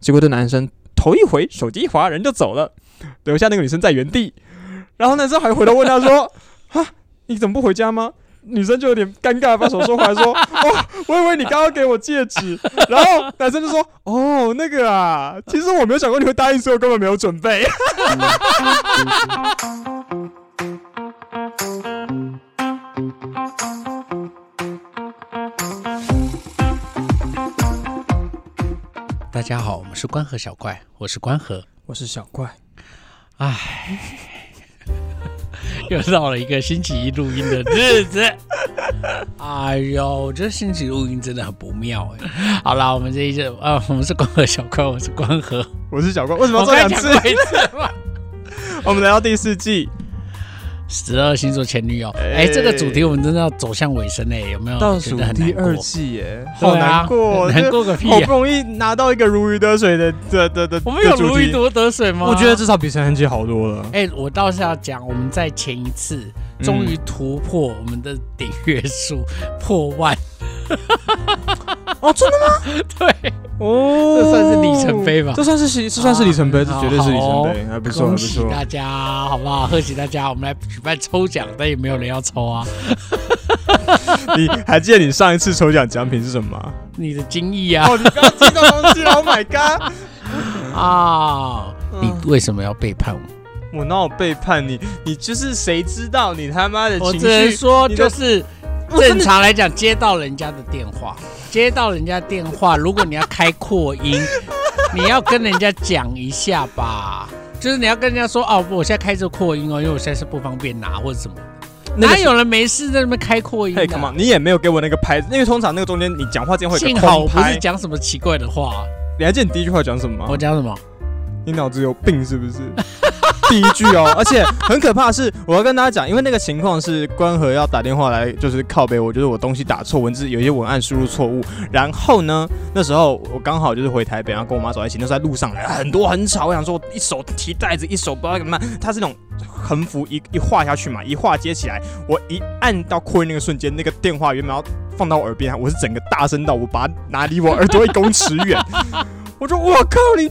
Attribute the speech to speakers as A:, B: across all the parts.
A: 结果这男生头一回，手机一滑，人就走了，留下那个女生在原地。然后男生还回头问她说：“ 啊，你怎么不回家吗？”女生就有点尴尬，把手收回来说：“ 哦，我以为你刚刚给我戒指。”然后男生就说：“哦，那个啊，其实我没有想过你会答应，所以我根本没有准备。”
B: 家好，我们是关河小怪，我是关河。
A: 我是小怪，
B: 唉，又到了一个星期一录音的日子。哎呦，这星期录音真的很不妙哎。好啦，我们这一次啊，我们是关河小怪，我是关河。
A: 我是小怪，为什么要
B: 我刚才
A: 这两次
B: 讲？过一次？
A: 我们来到第四季，
B: 十二星座前女友，
A: 哎
B: 哎、这个主题我们真的要走向尾声哎，有没有？
A: 倒数第二季耶，好难过，
B: 难过个屁啊！
A: 好不容易拿到一个如鱼得水的的的的，
B: 我们有如鱼得得水吗？
A: 我觉得至少比陈恒杰好多了。
B: 哎、我倒是要讲，我们在前一次
A: 嗯
B: 终于突破我们的订阅数破万，
A: 哦，真的吗？
B: 对，
A: 哦，
B: 这算是里程碑吧
A: 这算是这算是里程碑，这
B: 啊
A: 绝对是里程碑，不错，不错。
B: 喜大家，好不好？贺喜大家，我们来举办抽奖，但也没有人要抽啊。
A: 你还记得你上一次抽奖奖品是什么吗？
B: 你的精益啊
A: 哦，你刚刚听到东西了，Oh my god！
B: 啊！你
A: 嗯
B: 为什么要背叛我？
A: 我哪有背叛你？你就是谁知道你他妈的情
B: 我只能
A: 绪？
B: 说，就是正常来讲，接到人家的电话，接到人家电话，如果你要开扩音，你要跟人家讲一下吧。就是你要跟人家说哦，我现在开这扩音哦，因为我现在是不方便拿或者什么。
A: 那个
B: 哪有人没事在那边开扩音
A: 你也没有给我那个拍，因为通常那个中间你讲话之间会
B: 幸好我不是。讲什么奇怪的话。
A: 你还记得你第一句话讲什么吗？
B: 我讲什么？
A: 你脑子有病是不是？第一句哦，而且很可怕是，我要跟大家讲，因为那个情况是关河要打电话来，就是靠北我，就是我东西打错，文字有一些文案输入错误。然后呢，那时候我刚好就是回台北，然后跟我妈走在一起，那时候在路上很多很吵，我想说一手提袋子，一手不知道干嘛，它是那种横幅一一画下去嘛，一画接起来，我一按到扩音那个瞬间，那个电话原本要放到我耳边，我是整个大声到我把它拿离我耳朵一公尺远，我说我靠你。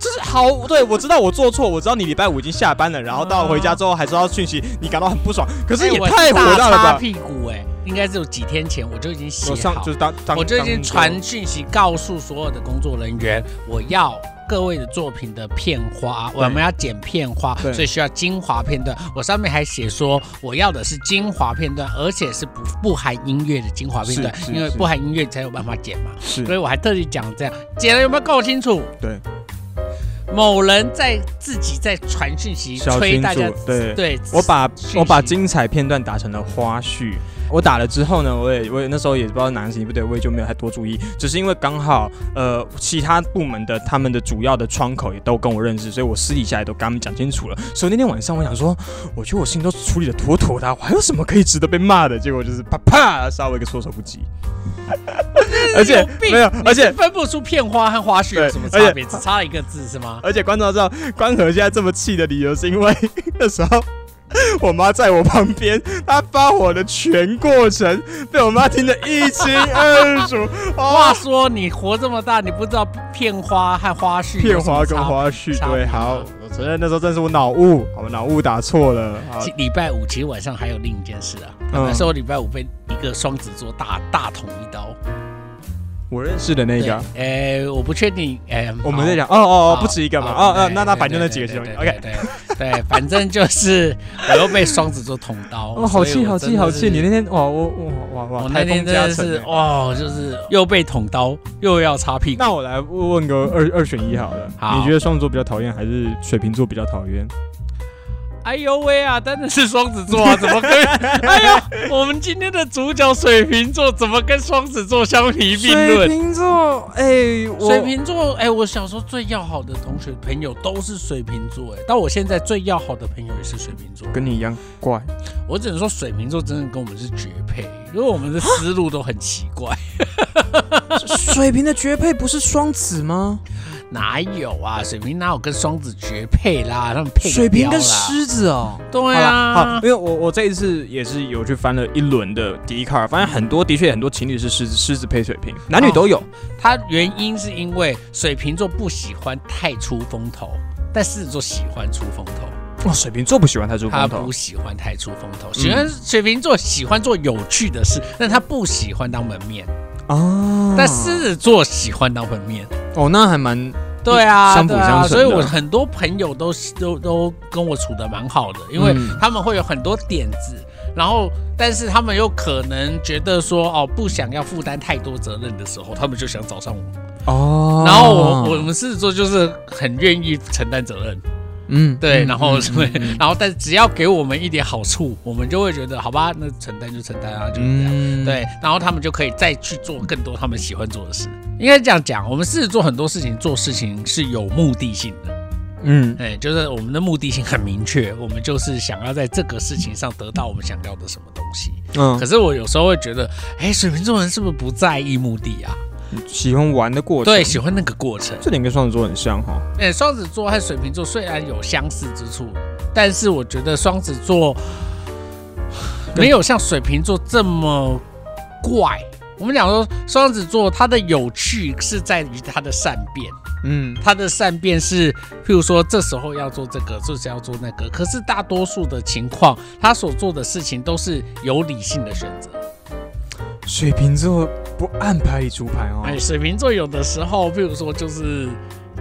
A: 就是好，对我知道我做错，我知道你礼拜五已经下班了，然后到回家之后还收到讯息，你感到很不爽，可是也太火
B: 大
A: 大了吧？
B: 擦屁股哎、应该是有几天前我就已经写好
A: 就是当当
B: 我就已经传讯息告诉所有的工作人员，我要各位的作品的片花，我们要剪片花，所以需要精华片段。我上面还写说，我要的是精华片段，而且是不不含音乐的精华片段因为不含音乐才有办法剪嘛。
A: 是
B: 所以我还特地讲这样，剪了有没有够清楚？
A: 对
B: 某人在自己在传讯息
A: 小群
B: 催大家
A: 组，对
B: 对，
A: 我把我把精彩片段打成了花絮。我打了之后呢，我也我也那时候也不知道哪个事情不对，我也就没有太多注意，只是因为刚好呃其他部门的他们的主要的窗口也都跟我认识，所以我私底下也都跟他们讲清楚了。所以那天晚上我想说，我觉得我事情都处理的妥妥的啊，我还有什么可以值得被骂的？结果就是啪啪杀我一个措手不及，而且
B: 有
A: 没有，而且
B: 分不出片花和花絮有什么差别，只差了一个字是吗？
A: 而且观众要知道，关河现在这么气的理由，是因为那时候 我妈在我旁边，她发火的全过程被我妈听得一清二楚。哇，
B: 话说你活这么大，你不知道片花和花絮
A: 片花跟花絮，对，好，我承认那时候真是我脑雾，我脑雾打错了。好，
B: 礼拜五其实晚上还有另一件事啊，
A: 嗯
B: 那时候礼拜五被一个双子座大大捅一刀。
A: 我认识的那
B: 对
A: 个，，
B: 哎，我不确定，哎，
A: 我们在
B: 讲
A: 讲，哦哦哦，不止一个嘛，哦哦，那那反正那几个其中一个
B: 对对
A: ，OK。
B: 对对对，反正就是 我又被双子座捅刀，
A: 哦，好气，好气，好气！你那天哇，我哇哇哇，
B: 我那天真的是。哇，就是又被捅刀，又要擦屁股。
A: 那我来问个二二选一好了，
B: 好
A: 你觉得双子座比较讨厌，还是水瓶座比较讨厌？
B: 哎呦喂啊，真的是双子座啊，怎么跟？哎呦，我们今天的主角水瓶座怎么跟双子座相提并论
A: 水
B: 论？
A: 瓶座，哎、我
B: 水瓶座，哎、我小时候最要好的同学朋友都是水瓶座，哎，但我现在最要好的朋友也是水瓶座。
A: 跟你一样怪，
B: 我只能说水瓶座真的跟我们是绝配，因为我们的思路都很奇怪。
A: 水瓶的绝配不是双子吗？
B: 哪有啊？水瓶哪有跟双子绝配啦？他们配
A: 水瓶跟
B: 狮，
A: 子哦。
B: 对
A: 好啦好，
B: 啊
A: 因，为我我这一次也是有去翻了一轮的迪卡尔，发现很多的确很多情侣是狮子狮子配水瓶，男女都有。
B: 它原因是因为水瓶座不喜欢太出风头，但狮子座喜欢出风头，
A: 哇，水瓶座不喜欢太出风头他
B: 不喜欢太出风头，喜欢水瓶座喜欢做有趣的事，但他不喜欢当门面，
A: 哦。
B: 但狮子座喜欢当门面。
A: 哦，那还蛮
B: 对啊，
A: 相辅相成的
B: 所以我很多朋友都都都跟我处的蛮好的，因为
A: 嗯
B: 他们会有很多点子，然后但是他们又可能觉得说哦不想要负担太多责任的时候，他们就想找上我。
A: 哦。
B: 然后我我们狮子座就是很愿意承担责任，
A: 嗯
B: 对，
A: 嗯
B: 然后
A: 嗯
B: 所以
A: 嗯嗯
B: 然后但只要给我们一点好处，我们就会觉得好吧，那承担就承担啊，就是这样。
A: 嗯，
B: 对，然后他们就可以再去做更多他们喜欢做的事。应该这样讲，我们狮子座很多事情做事情是有目的性的。
A: 嗯
B: 哎，就是我们的目的性很明确，我们就是想要在这个事情上得到我们想要的什么东西。
A: 嗯
B: 可，是我有时候会觉得，哎，水瓶座人是不是不在意目的啊？
A: 喜欢玩的过程，
B: 对，喜欢那个过程。
A: 这点跟双子座很像哈。
B: 哎，双子座和水瓶座虽然有相似之处，但是我觉得双子座没有像水瓶座这么怪。我们讲说双子座，它的有趣是在于它的善变。
A: 嗯
B: 他的善变是，譬如说这时候要做这个，这时候要做那个。可是大多数的情况，他所做的事情都是有理性的选择。
A: 水瓶座不按牌理出牌哦。
B: 哎，水瓶座有的时候，比如说就是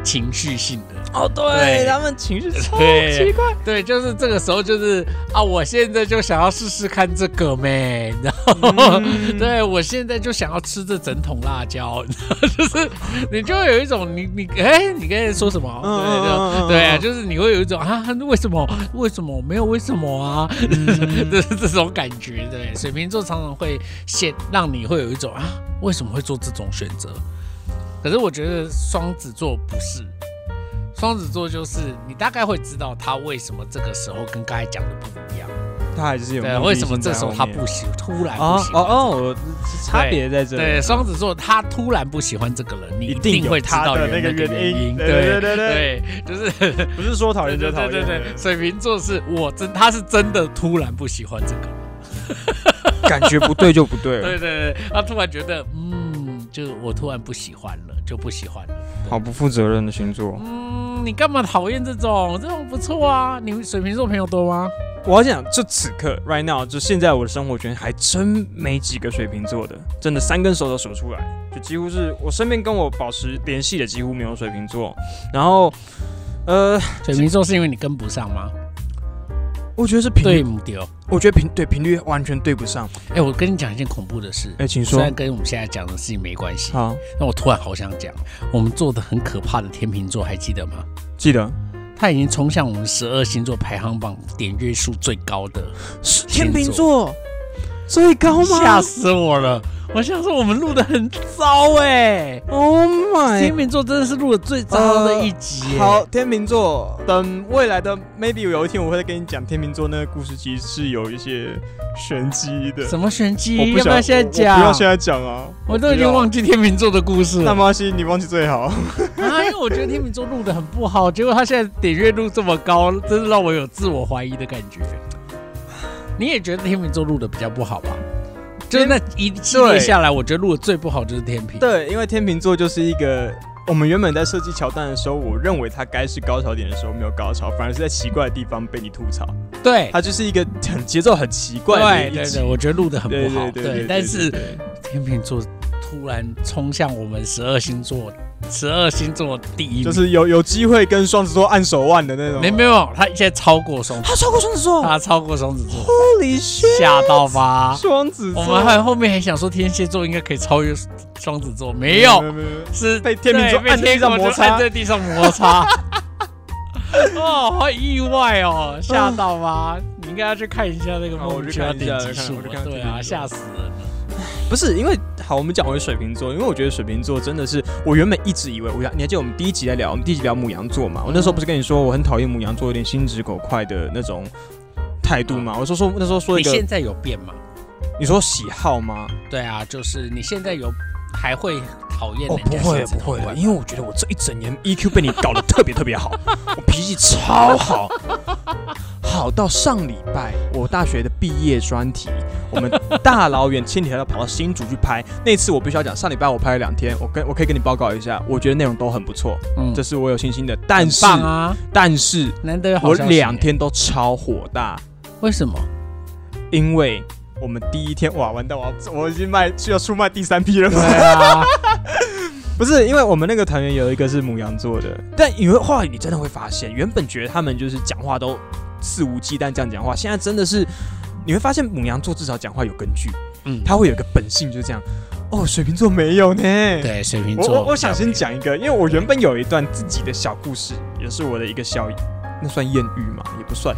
B: 情绪性的，
A: 哦，
B: 对
A: 他们情绪超奇怪。
B: 对，就是这个时候就是啊，我现在就想要试试看这个咩，然后、
A: 嗯
B: 对我现在就想要吃这整桶辣椒，就是你就会有一种你你哎，你刚才说什么？对对对啊，就是你会有一种啊，为什么为什么没有为什么啊？
A: 嗯
B: 就是这种感觉。对，水瓶座常常会现让你会有一种啊，为什么会做这种选择？可是我觉得双子座不是，双子座就是你大概会知道他为什么这个时候跟刚才讲的不。
A: 他还是有
B: 对，
A: 目的
B: 为什么这时候他不喜，突然不
A: 哦
B: 喜欢？
A: 哦哦，我差别在这里。
B: 对，双子座他突然不喜欢这个人，你
A: 一定
B: 会知道原
A: 那个原因
B: 因。
A: 对
B: 对
A: 对
B: 就是
A: 不是说讨厌就讨厌。
B: 对对对对，水瓶座是我真他是真的突然不喜欢这个，
A: 感觉不对就不对了。
B: 对对对，他突然觉得嗯，就我突然不喜欢了，就不喜欢了。
A: 好不负责任的星座。
B: 嗯，你干嘛讨厌这种？这种不错啊。你们水瓶座朋友多吗？
A: 我要讲，就此刻，right now，就现在我的生活圈还真没几个水瓶座的，真的三根手都数出来，就几乎是我身边跟我保持联系的几乎没有水瓶座。然后，呃，
B: 水瓶座是因为你跟不上吗？
A: 我觉得是频率，
B: 对不对？
A: 我觉得频对频率完全对不上。
B: 哎，我跟你讲一件恐怖的事。
A: 哎，请说
B: 虽然。跟我们现在讲的事情没关系，
A: 好，
B: 那我突然好想讲，我们做的很可怕的天秤座，还记得吗？
A: 记得
B: 他已经冲向我们十二星座排行榜点阅数最高的，
A: 天秤座。最高吗？
B: 吓死我了！我想说我们录的很糟哎、
A: ！Oh my！
B: 天秤座真的是录的最糟的一集、耶
A: 好，天秤座，等未来的 maybe 有一天我会再跟你讲天秤座那个故事，其实是有一些玄机的。
B: 什么玄机？
A: 我不
B: 要不要现在
A: 我
B: 讲？
A: 不要现在讲啊！
B: 我都已经忘记天秤座的故事了
A: 那没关系，你忘记最好。
B: 啊！因为我觉得天秤座录的很不好，结果他现在点阅率这么高，真是让我有自我怀疑的感觉。你也觉得天秤座录的比较不好吧？就是那一系列下来，我觉得录的最不好就是天平。
A: 对，因为天秤座就是一个，我们原本在设计桥段的时候，我认为它该是高潮点的时候没有高潮，反而是在奇怪的地方被你吐槽。
B: 对
A: 它就是一个很节奏很奇怪的
B: 对对对，我觉得录的很不好。
A: 对对对，
B: 但是天秤座突然冲向我们十二星座，十二星座第一名，
A: 就是有有机会跟双子座按手腕的那种。
B: 没没有，他现在超过双子，
A: 他超过双子座
B: 他超过双子座
A: ，，Holy shit！
B: 吓到吧？
A: 双子座，
B: 我们还后面还想说天蝎座应该可以超越双子座，没有，
A: 没有没有，
B: 是
A: 被天秤座
B: 对
A: 按在地上
B: 被天秤座
A: 摩擦
B: 在地上摩擦。哦，好意外哦，吓到吧？你应该要去看一下那个梦
A: 去看一下
B: 对啊，吓死人了。
A: 不是因为好，我们讲回水瓶座，因为我觉得水瓶座真的是，我原本一直以为，我你还记得我们第一集在聊，我们第一集聊母羊座嘛？我那时候不是跟你说我很讨厌母羊座有点心直口快的那种态度嘛？我说说那时候说一个，
B: 你现在有变吗？
A: 你说喜好吗？
B: 对啊，就是你现在有还会讨厌
A: 哦，不会不会的，因为我觉得我这一整年 EQ 被你搞得特别特别好，我脾气超好，好到上礼拜我大学的毕业专题，我们大老远千里迢迢跑到新竹去拍，那次我必须要讲，上礼拜我拍了两天，我跟我可以跟你报告一下，我觉得内容都很不错，
B: 嗯
A: 这是我有信心的，但是
B: 棒啊，
A: 但是
B: 难得有好
A: 我两天都超火大，
B: 为什么？
A: 因为。我们第一天哇，完蛋！我我已经卖需要出卖第三批了。
B: 对啊，
A: 不是，因为我们那个团员有一个是母羊座的，但因为后来你真的会发现，原本觉得他们就是讲话都肆无忌惮这样讲话，现在真的是你会发现母羊座至少讲话有根据，
B: 嗯，
A: 他会有一个本性就是这样。哦，水瓶座没有呢。，
B: 对水瓶座，
A: 我我想先，讲一个，因为我原本有一段自己的小故事，也是我的一个小，那算艳遇吗？也不算。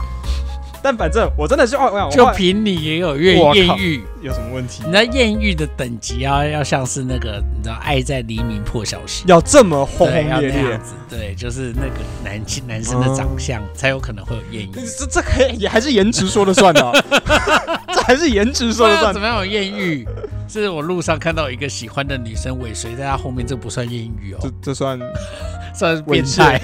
A: 但反正我真的是，哦，我
B: 就凭你也有艳
A: 我靠
B: 艳遇，
A: 有什么问题
B: 你？知道艳遇的等级要要像是那个，你知道爱在黎明破晓时。
A: 要这么轰轰烈烈
B: 那样？子，对，就是那个男性男生的长相才有可能会有艳遇。
A: 这这可以也还是颜值说了算的哦、这还是颜值说了算
B: 怎。么样有艳遇？是我路上看到一个喜欢的女生尾随在他后面，这不算艳遇哦，
A: 这这
B: 算 算变态。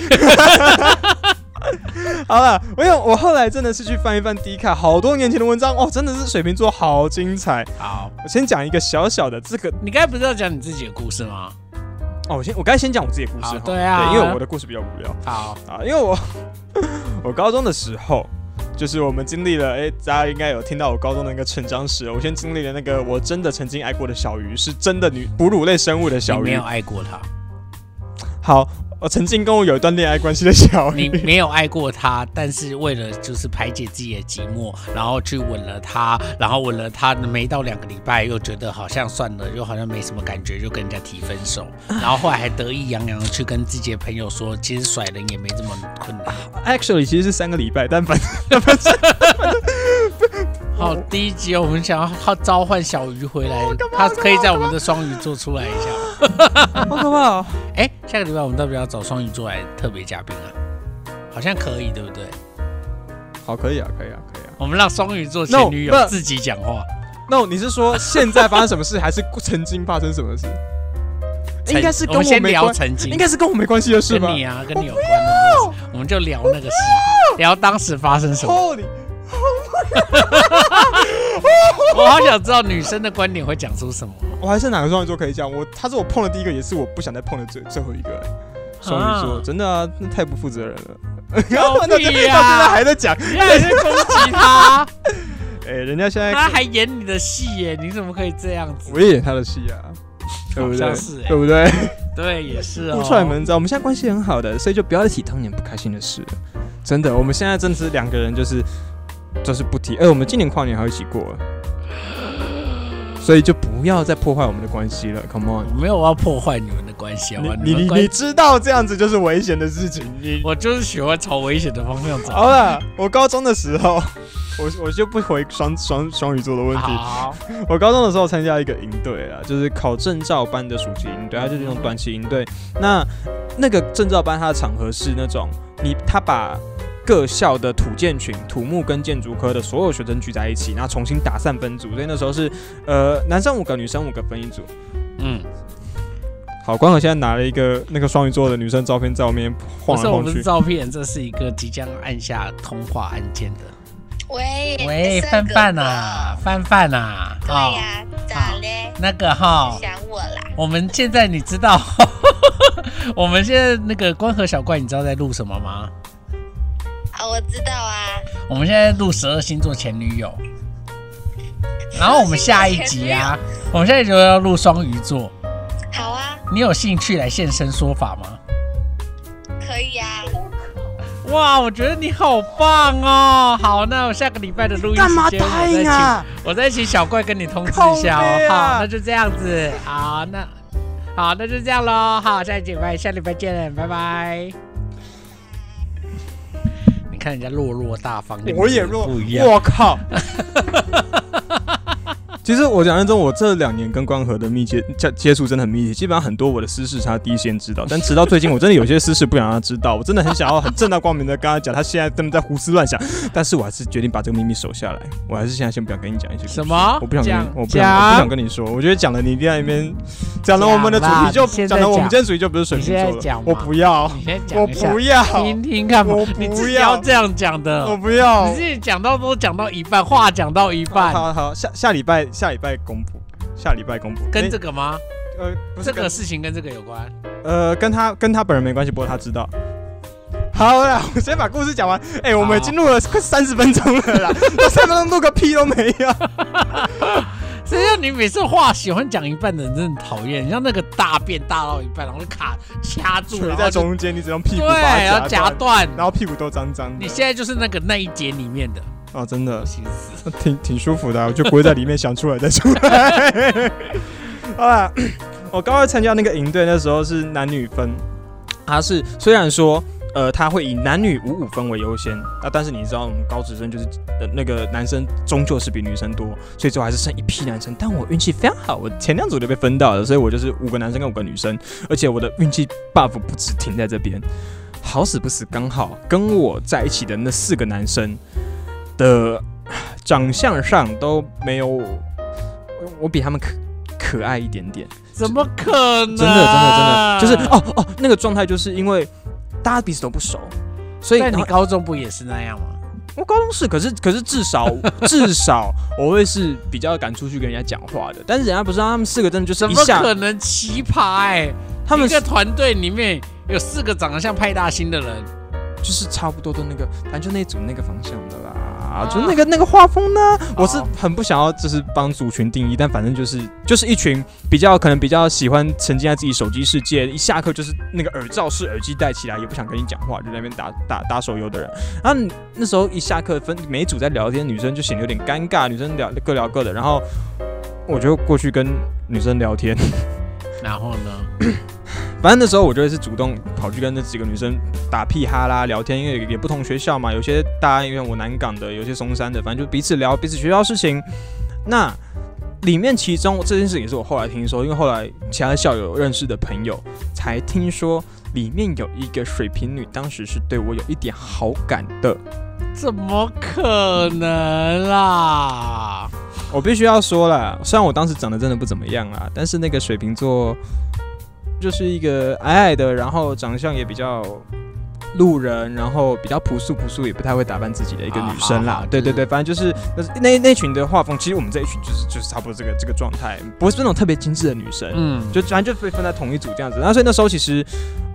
A: 好了。我有我后来真的是去翻一翻迪卡，好多年前的文章哦，真的是水瓶座好精彩。
B: 好，
A: 我先讲一个小小的这个
B: 你刚才不是要讲你自己的故事吗？
A: 哦，我先我刚才先讲我自己的故事
B: 对啊
A: 因为我的故事比较无聊
B: 好，
A: 啊，因为我 我高中的时候。就是我们经历了，哎、大家应该有听到我高中的一个成长史。我先经历了那个我真的曾经爱过的小鱼，是真的女哺乳类生物的小鱼
B: 没有。爱过它，
A: 好，我曾经跟我有一段恋爱关系的小
B: 你。没有爱过他，但是为了就是排解自己的寂寞，然后去吻了他，然后吻了他没到两个礼拜，又觉得好像算了，又好像没什么感觉，就跟人家提分手，然后后来还得意洋洋的去跟自己的朋友说，其实甩人也没这么困难。
A: Actually，其实是三个礼拜，但反
B: 好，第一集我们想要靠召唤小鱼回来，他可以在我们的双鱼座出来一下。
A: 好可怕哦。
B: 哎，下个礼拜我们要不要找双鱼座来特别嘉宾啊？好像可以，对不对？
A: 好，可以啊，可以啊，可以啊。
B: 我们让双鱼座前女友自己讲话。
A: 那、你是说现在发生什么事，还是曾经发生什么事？应该是跟
B: 我
A: 没关，
B: 聊曾经，
A: 应该是跟我没关系的事吧
B: 跟你啊，跟你有关的事，我们就聊那个事，聊当时发生什么。我好想知道女生的观点会讲出什么。
A: 我还是哪个双鱼座可以讲？我他是我碰的第一个，也是我不想再碰的最最后一个、哎双鱼座，
B: 啊
A: 真的啊，那太不负责任了。
B: 狗
A: 到现在到现在
B: 呀！
A: 还在讲，
B: 你还在攻击他，
A: 哎、人家现在
B: 他还演你的戏耶，你怎么可以这样子？
A: 我也演他的戏啊，对不对？对不对？
B: 对，也是哦。
A: 不出来门知道，我们现在关系很好的，所以就不要再提当年不开心的事了。真的，我们现在真的是两个人，就是就是不提。哎、我们今年跨年还一起过了，所以就不要再破坏我们的关系了。Come on，
B: 我没有要破坏你们的关系，好吧？
A: 你你你你知道这样子就是危险的事情。你
B: 我就是喜欢朝危险的方向走。
A: 好了，我高中的时候，我我就不回双双双鱼座的问题。
B: 好，
A: 我高中的时候参加一个营队啊，就是考证照班的暑期营队，它就是那种短期营队。那那个证照班它的场合是那种你他把各校的土建群、土木跟建筑科的所有学生聚在一起，然后重新打散分组。所以那时候是呃男生五个，女生五个分一组。
B: 嗯，
A: 好，关河现在拿了一个那个双鱼座的女生照片在我面前
B: 不是我们是
A: 晃来晃去。
B: 照片，这是一个即将按下通话按键的。
C: 喂
B: 喂，范范呐，范范呐，
C: 对
B: 哦
C: 呀、咋嘞？
B: 那个哈，
C: 想我啦？
B: 我们现在你知道，我们现在那个关和小怪，你知道在录什么吗？
C: 啊，我知道啊。
B: 我们现在录十二星座前女友，然后我们下一集啊，我们现在就要录双鱼座，
C: 好啊，
B: 你有兴趣来现身说法吗？
C: 可以啊。
B: 哇，我觉得你好棒哦！好，那我下个礼拜的录音时间，我再请
A: 啊？
B: 我再请小怪跟你通知一下哦。
A: 啊
B: 好，那就这样子。好，那好，那就这样喽。好，下礼拜下礼拜见，拜拜。你看人家落落大方，
A: 我也落，
B: 不一样。
A: 我靠！其实我讲认真，我这两年跟光和的密切接接触真的很密切，基本上很多我的私事他第一时间知道。但直到最近，我真的有些私事不想让他知道，我真的很想要很正大光明的跟他讲，他现在真的在胡思乱想。但是我还是决定把这个秘密守下来，我还是现在先不想跟你讲一些
B: 什么？
A: 我不想跟你
B: 讲，
A: 我不想，我不想跟你说。我觉得讲了你一定在那边讲了我们的主题就
B: 讲
A: 了我们
B: 讲
A: 今天主题就不是水
B: 你
A: 瓶座我不要，我不，要，
B: 听听看嘛
A: 我。不要
B: 要这样讲的我，
A: 不要
B: 你自。己讲到都讲到一半，话讲到一半，
A: 好好，下下礼拜下礼拜公布，下礼拜公布。
B: 跟
A: 那
B: 这个吗？
A: 呃不是
B: 这个事情跟这个有关。
A: 呃跟他跟他本人没关系，不过他知道。好了，我先把故事讲完。哎、我们已经录了快三十分钟了啦，那三分钟录个屁都没有。
B: 谁让你每次话喜欢讲一半的人真的很讨厌，你像那个大便大到一半，然后就卡掐住，
A: 垂在中间，你只用屁股
B: 对，
A: 把它
B: 然后夹
A: 断，
B: 断。
A: 然后屁股都脏脏的。
B: 你现在就是那个那一节里面的，
A: 哦，真的。挺挺舒服的啊、我就不会在里面想出来再出来。好啦，我高二参加那个营队，那时候是男女分，他是虽然说。呃，他会以男女五五分为优先啊，但是你知道我们高职生就是呃那个男生终究是比女生多，所以最后还是剩一批男生。但我运气非常好，我前两组就被分到了，所以我就是五个男生跟五个女生，而且我的运气 buff 不止停在这边，好死不死刚好跟我在一起的那四个男生的长相上都没有我比他们可可爱一点点，
B: 怎么可能？
A: 真的真的真的就是哦哦那个状态，就是因为大家彼此都不熟，所以
B: 你高中不也是那样吗？
A: 我高中是，可是可是至少 至少我会是比较敢出去跟人家讲话的，但是人家不知道，他们四个真的就是
B: 怎么可能奇葩哎、
A: 他们
B: 一个团队里面有四个长得像派大星的人，
A: 就是差不多都那个，反正就那组那个方向的啦，就那个那个画风呢，我是很不想要就是帮族群定义，但反正就是就是一群比较可能比较喜欢沉浸在自己手机世界，一下课就是那个耳罩式耳机戴起来，也不想跟你讲话，就在那边打打打手游的人。然后那时候一下课分每一组在聊天，女生就显得有点尴尬，女生聊各聊各的，然后我就过去跟女生聊天。
B: 然后呢？
A: 反正那时候我就会是主动跑去跟那几个女生打屁哈啦聊天，因为也不同学校嘛，有些大家，因为我南港的，有些松山的，反正就彼此聊彼此学校事情。那里面其中这件事也是我后来听说，因为后来其他校友认识的朋友才听说，里面有一个水瓶女，当时是对我有一点好感的。
B: 怎么可能啦？
A: 我必须要说了，虽然我当时长得真的不怎么样啦，但是那个水瓶座就是一个矮矮的，然后长相也比较路人，然后比较朴素朴素，也不太会打扮自己的一个女生啦。对对对，反正就是那那那群的画风，其实我们这一群就是就是差不多这个这个状态，不是那种特别精致的女生，
B: 嗯，
A: 就反正就被分在同一组这样子。然后所以那时候其实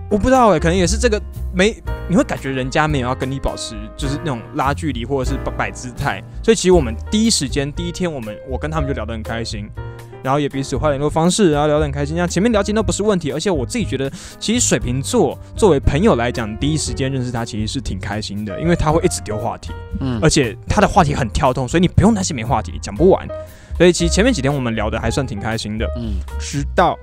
A: 我不知道哎、可能也是这个没你会感觉人家没有要跟你保持就是那种拉距离或者是摆摆姿态，所以其实我们第一时间第一天我们我跟他们就聊得很开心。然后也彼此换联络方式，然后聊得很开心。像前面聊天都不是问题，而且我自己觉得，其实水瓶座作为朋友来讲，第一时间认识他其实是挺开心的，因为他会一直丢话题，
B: 嗯
A: 而且他的话题很跳动，所以你不用担心没话题，讲不完。所以其实前面几天我们聊的还算挺开心的，
B: 嗯，
A: 直到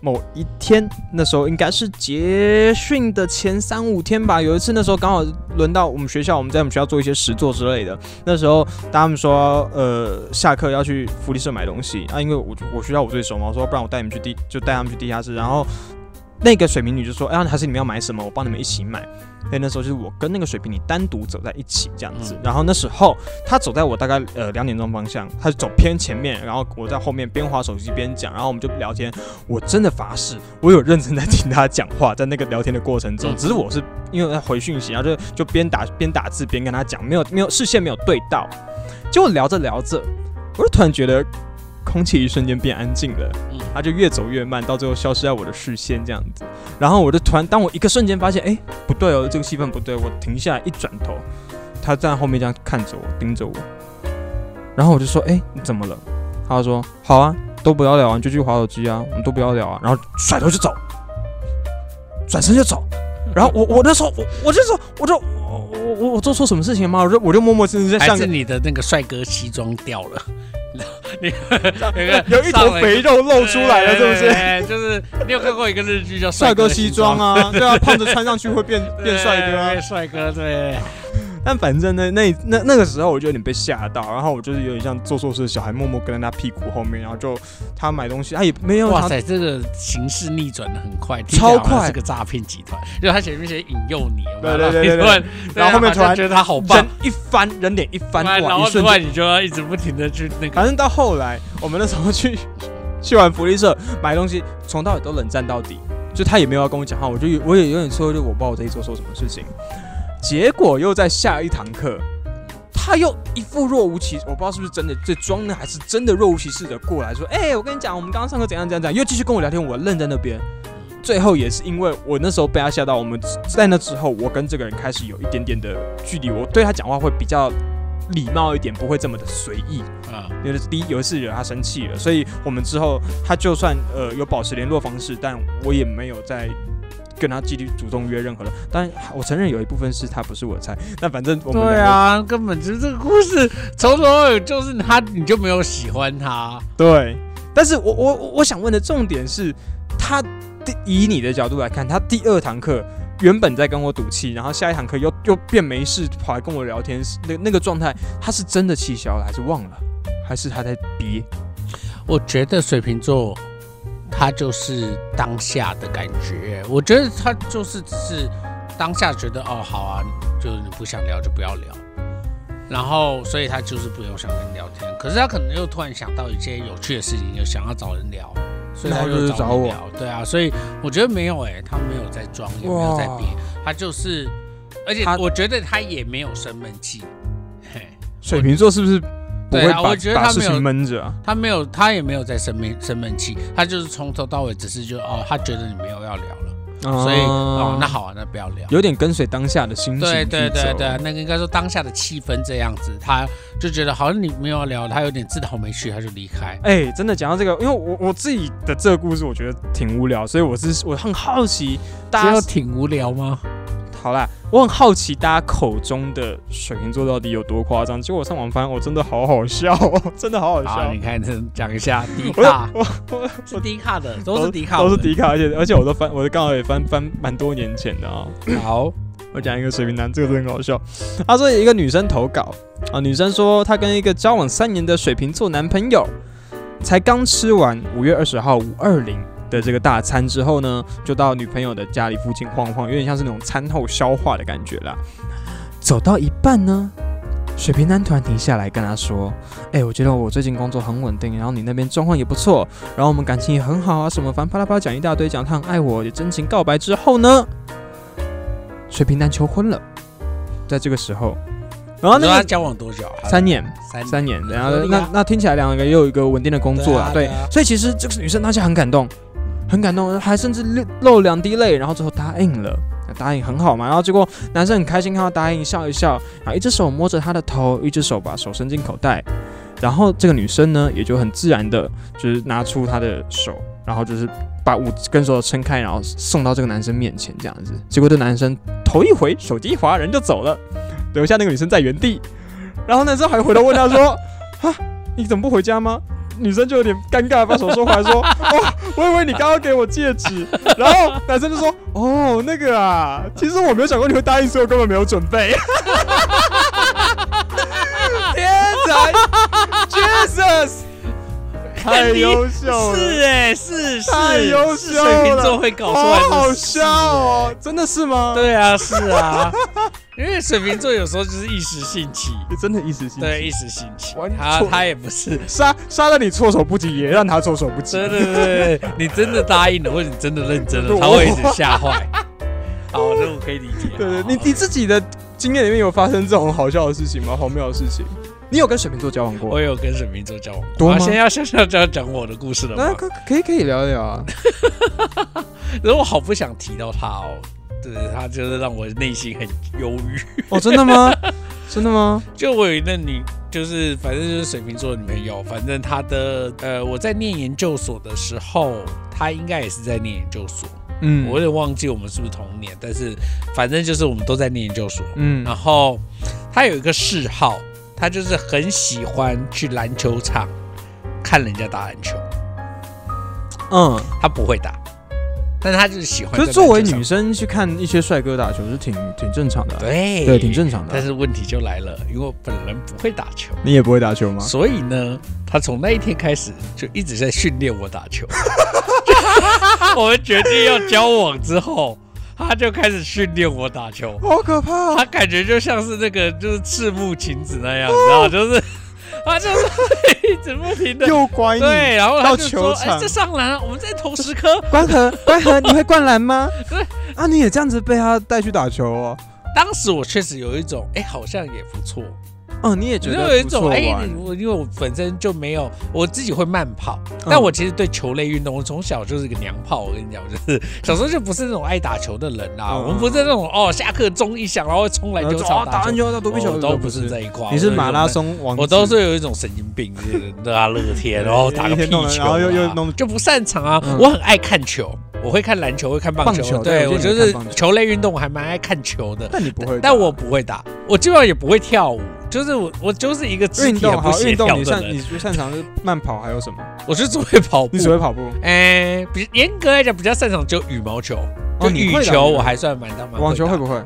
A: 某一天，那时候应该是结训的前三五天吧。有一次，那时候刚好轮到我们学校，我们在我们学校做一些实作之类的。那时候他们说，呃，下课要去福利社买东西啊，因为我我学校我最熟嘛，我说不然我带你们去地，就带他们去地下室。然后那个水瓶女就说，哎、呀，还是你们要买什么，我帮你们一起买。所以那时候就是我跟那个水瓶女单独走在一起这样子。
B: 嗯
A: 然后那时候她走在我大概呃两点钟方向，她就走偏前面，然后我在后面边划手机边讲，然后我们就聊天。我真的发誓，我有认真在听她讲话，在那个聊天的过程中，
B: 嗯
A: 只是我是因为在回讯息，然后就就边打边打字边跟她讲，没有没有视线没有对到，结果聊着聊着，我就突然觉得空气一瞬间变安静了。
B: 嗯
A: 他就越走越慢，到最后消失在我的视线这样子。然后我就突然，当我一个瞬间发现，哎、不对哦，这个气氛不对，我停下来一转头，他站在后面这样看着我，盯着我。然后我就说，哎、你怎么了？他就说，好啊，都不要聊啊，你就去划手机啊，我们都不要聊啊。然后甩头就走，转身就走。然后我我那时候我我就说，我就我我我我做错什么事情吗？我就我就默默真的在像是
B: 你的那个帅哥西装掉了，你
A: 有一坨肥肉露出来了，是不是？
B: 就是你有看过一个日剧叫《
A: 帅哥
B: 西
A: 西装》啊，对啊，胖子穿上去会变变帅哥。
B: 帅哥，对，
A: 但反正呢，那那那个时候我就有点被吓到，然后我就是有点像做错事的小孩，默默跟在他屁股后面，然后就他买东西，他也没有
B: 哇塞，这个形势逆转的很快，
A: 超快。
B: 是个诈骗集团。就他前面先引诱你，
A: 对对对对
B: 然后
A: 后后面突然
B: 觉得他好棒。
A: 人，一翻，人脸一翻，
B: 然
A: 哇，
B: 后之外
A: 一瞬间，
B: 你就要一直不停的去那个。
A: 反正到后来，我们那时候去去完福利社买东西，从到尾都冷战到底，就他也没有要跟我讲话，我就有我也有点说，就我不知道我这一做错什么事情，结果又在下一堂课。他又一副若无其事，我不知道是不是真的在装呢，还是真的若无其事的过来说：“哎、我跟你讲，我们刚刚上课怎样怎样怎样。”又继续跟我聊天，我愣在那边。最后也是因为我那时候被他吓到，我们在那之后，我跟这个人开始有一点点的距离，我对他讲话会比较礼貌一点，不会这么的随意。
B: 啊，
A: 因为第一有一次惹他生气了，所以我们之后他就算呃有保持联络方式，但我也没有再跟他继续主动约任何人。当然，我承认有一部分是他不是我的菜，但反正我们
B: 对，啊，根本就是这个故事从头到尾就是他，你就没有喜欢他。
A: 对。但是我我我我想问的重点是，他第以你的角度来看，他第二堂课。原本在跟我赌气，然后下一堂课又又变没事跑来跟我聊天，那那个状态，他是真的气消了，还是忘了，还是他在憋？
B: 我觉得水瓶座他就是当下的感觉，我觉得他就是只是当下觉得哦好啊，就是你不想聊就不要聊，然后所以他就是不用想跟你聊天，可是他可能又突然想到一些有趣的事情，又想要找人聊，所以他
A: 就是找我。
B: 聊，对啊，所以我觉得没有哎、他没有在装，也没有在憋，他就是，而且我觉得他也没有生闷气，嘿。
A: 水瓶座是不是不会把、
B: 对啊我觉得
A: 把事
B: 他没有
A: 情闷着啊？
B: 他没有，他也没有在生闷生闷气，他就是从头到尾只是就哦，他觉得你没有要聊了，所以哦，那好啊，那不要聊。
A: 有点跟随当下的心情
B: 对对对对，那个应该说当下的气氛这样子，他就觉得好像你没有要聊，他有点自讨没趣，他就离开。
A: 哎、真的讲到这个，因为我我自己的这个故事，我觉得挺无聊，所以我是我很好奇大家
B: 挺无聊吗？
A: 好啦，我很好奇大家口中的水瓶座到底有多夸张。结果我上网翻，我真的好好笑哦，真的好好
B: 好，
A: 笑
B: 你。看这讲一下 迪卡
A: 我我
B: 是迪卡的，都是迪卡，
A: 都是迪卡，而且而且我都翻，我刚好也翻翻蛮多年前的啊、
B: 好，
A: 我讲一个水瓶男，这个真的很好笑。他说有一个女生投稿啊，女生说她跟一个交往三年的水瓶座男朋友，才刚吃完五月二十号五二零的这个大餐之后呢，就到女朋友的家里附近晃晃，有点像是那种餐后消化的感觉啦。走到一半呢，水瓶男突然停下来跟他说：“哎、我觉得我最近工作很稳定，然后你那边状况也不错，然后我们感情也很好啊，什么反正啪啦啪啦讲一大堆，讲他很爱我，也真情告白之后呢，水瓶男求婚了。在这个时候，然后那个
B: 你说他交往多久啊？
A: 三年，
B: 三
A: 三年，然后那那听起来两个又有一个稳定的工作了，对，所以其实这个女生当下很感动，很感动，还甚至漏两滴泪，然后最后答应了。答应很好嘛，然后结果男生很开心看到答应，笑一笑，然后一只手摸着她的头，一只手把手伸进口袋，然后这个女生呢也就很自然的，就是拿出她的手，然后就是把五根手撑开，然后送到这个男生面前这样子。结果这男生头一回，手机一滑，人就走了，留下那个女生在原地。然后男生还回头问她说：“哈，你怎么不回家吗？”女生就有点尴尬，把手收回来说：“哦，我以为你刚刚给我戒指。”然后男生就说：“哦，那个啊，其实我没有想过你会答应，所以我根本没有准备。” 天才，Jesus，太优秀了，
B: 是哎，是是，
A: 太优秀了
B: 水瓶座会搞出
A: 好笑哦，真的是吗？，
B: 对啊，是啊，因为水瓶座有时候就是一时兴起，
A: 真的一时兴起，
B: 对，一时兴起他他也不是。
A: 杀杀了你措手不及，也让他措手不及。
B: 对对对对，你真的答应了，或者你真的认真了，他会一直吓坏。好，这我可以理解。
A: 对对，你你自己的经验里面有发生这种好笑的事情吗？荒谬的事情？你有跟水瓶座交往过
B: 我？有跟水瓶座交往过，
A: 多吗
B: 啊现在要现在就要讲我的故事了吗？
A: 那可可以可以聊一聊啊。
B: 可是我好不想提到他哦，对他就是让我内心很忧郁。
A: 哦，真的吗？真的吗？
B: 就我有一个女，就是反正就是水瓶座的女朋友，反正她的呃，我在念研究所的时候，她应该也是在念研究所，
A: 嗯
B: 我有点忘记我们是不是同年，但是反正就是我们都在念研究所。
A: 嗯
B: 然后他有一个嗜好，她就是很喜欢去篮球场看人家打篮球，
A: 嗯，
B: 他不会打，但他就是喜欢在
A: 可。是作为女生去看一些帅哥打球是挺挺正常的啊、
B: 对
A: 对，挺正常的啊、
B: 但是问题就来了，因为我本人不会打球，
A: 你也不会打球吗？
B: 所以呢，他从那一天开始就一直在训练我打球。我们决定要交往之后，他就开始训练我打球。
A: 好可怕、
B: 他感觉就像是那个就是赤木晴子那样，你知道，就是 他就是一直不停的
A: 又拐你。
B: 对，然后他就说：“
A: 到球场
B: 哎，这上篮啊，我们再投十颗。
A: 关河，关河，你会灌篮吗？
B: 对
A: 啊，你也这样子被他带去打球哦。”
B: 当时我确实有一种，哎，好像也不错，
A: 哦，你也觉得
B: 就有一种，哎因为我本身就没有，我自己会慢跑，
A: 嗯
B: 但我其实对球类运动，我从小就是一个娘炮。我跟你讲，我就是小时候就不是那种爱打球的人啦。
A: 嗯
B: 我们不是那种哦，下课钟一响，然后会冲篮球场
A: 哦打篮
B: 球，
A: 球、打躲避球
B: 我都不是这一块。
A: 你是马拉松
B: 我都是有一种神经病，就是大乐天，然后打个 屁球啊，
A: 然后又又弄
B: 就不擅长啊。
A: 嗯
B: 我很爱看球，我会看篮球，会看棒球。
A: 棒球对
B: 对我就是
A: 我记得球
B: 球类运动，我还蛮爱看球的。
A: 但你不会打，
B: 但我不会打，我基本上也不会跳舞，就是我我就是一个肢
A: 运动好运动，你擅你，最擅长是慢跑，还有什么？
B: 我是只会跑步
A: 你。只会跑步，
B: 哎，比严格来讲比较擅长就羽毛球，就羽球我还算蛮蛮打
A: 网球会不会？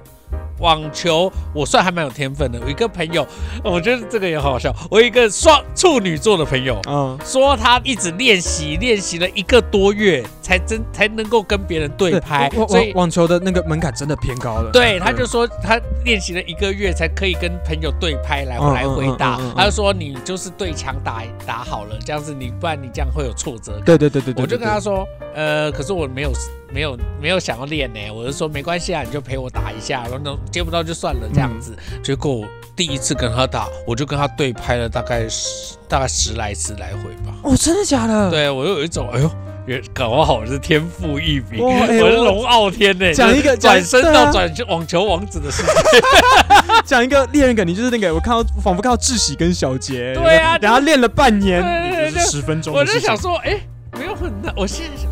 B: 网球我算还蛮有天分的。有一个朋友，我觉得这个也好好笑。我有一个双处女座的朋友，
A: 嗯，
B: 说他一直练习，练习了一个多月，才真才能够跟别人对拍
A: 网，
B: 所以
A: 网网球的那个门槛真的偏高了。
B: 对，他就说他练习了一个月才可以跟朋友对拍来
A: 嗯
B: 来回
A: 答。
B: 他就说你就是对墙打打好了，这样子你不然你这样会有挫折感。
A: 对对对对对，
B: 我就跟他说，呃，可是我没有没有没有想要练呢，我就说没关系啊，你就陪我打一下，然后呢接不到就算了这样子。
A: 嗯
B: 结果我第一次跟他打，我就跟他对拍了大概十大概十来次来回吧。
A: 哦，真的假的？，
B: 对我又有一种，哎呦，也搞不好我是天赋异禀，
A: 哇哎
B: 我是龙傲天呢，
A: 讲一个
B: 转身到转网球王子的世界。
A: 讲一个猎人梗，你就是那个我看到仿佛看到志喜跟小杰，
B: 对啊
A: 然后练了半年，十分钟
B: 我。就想说，哎，没有很难。我现在想说，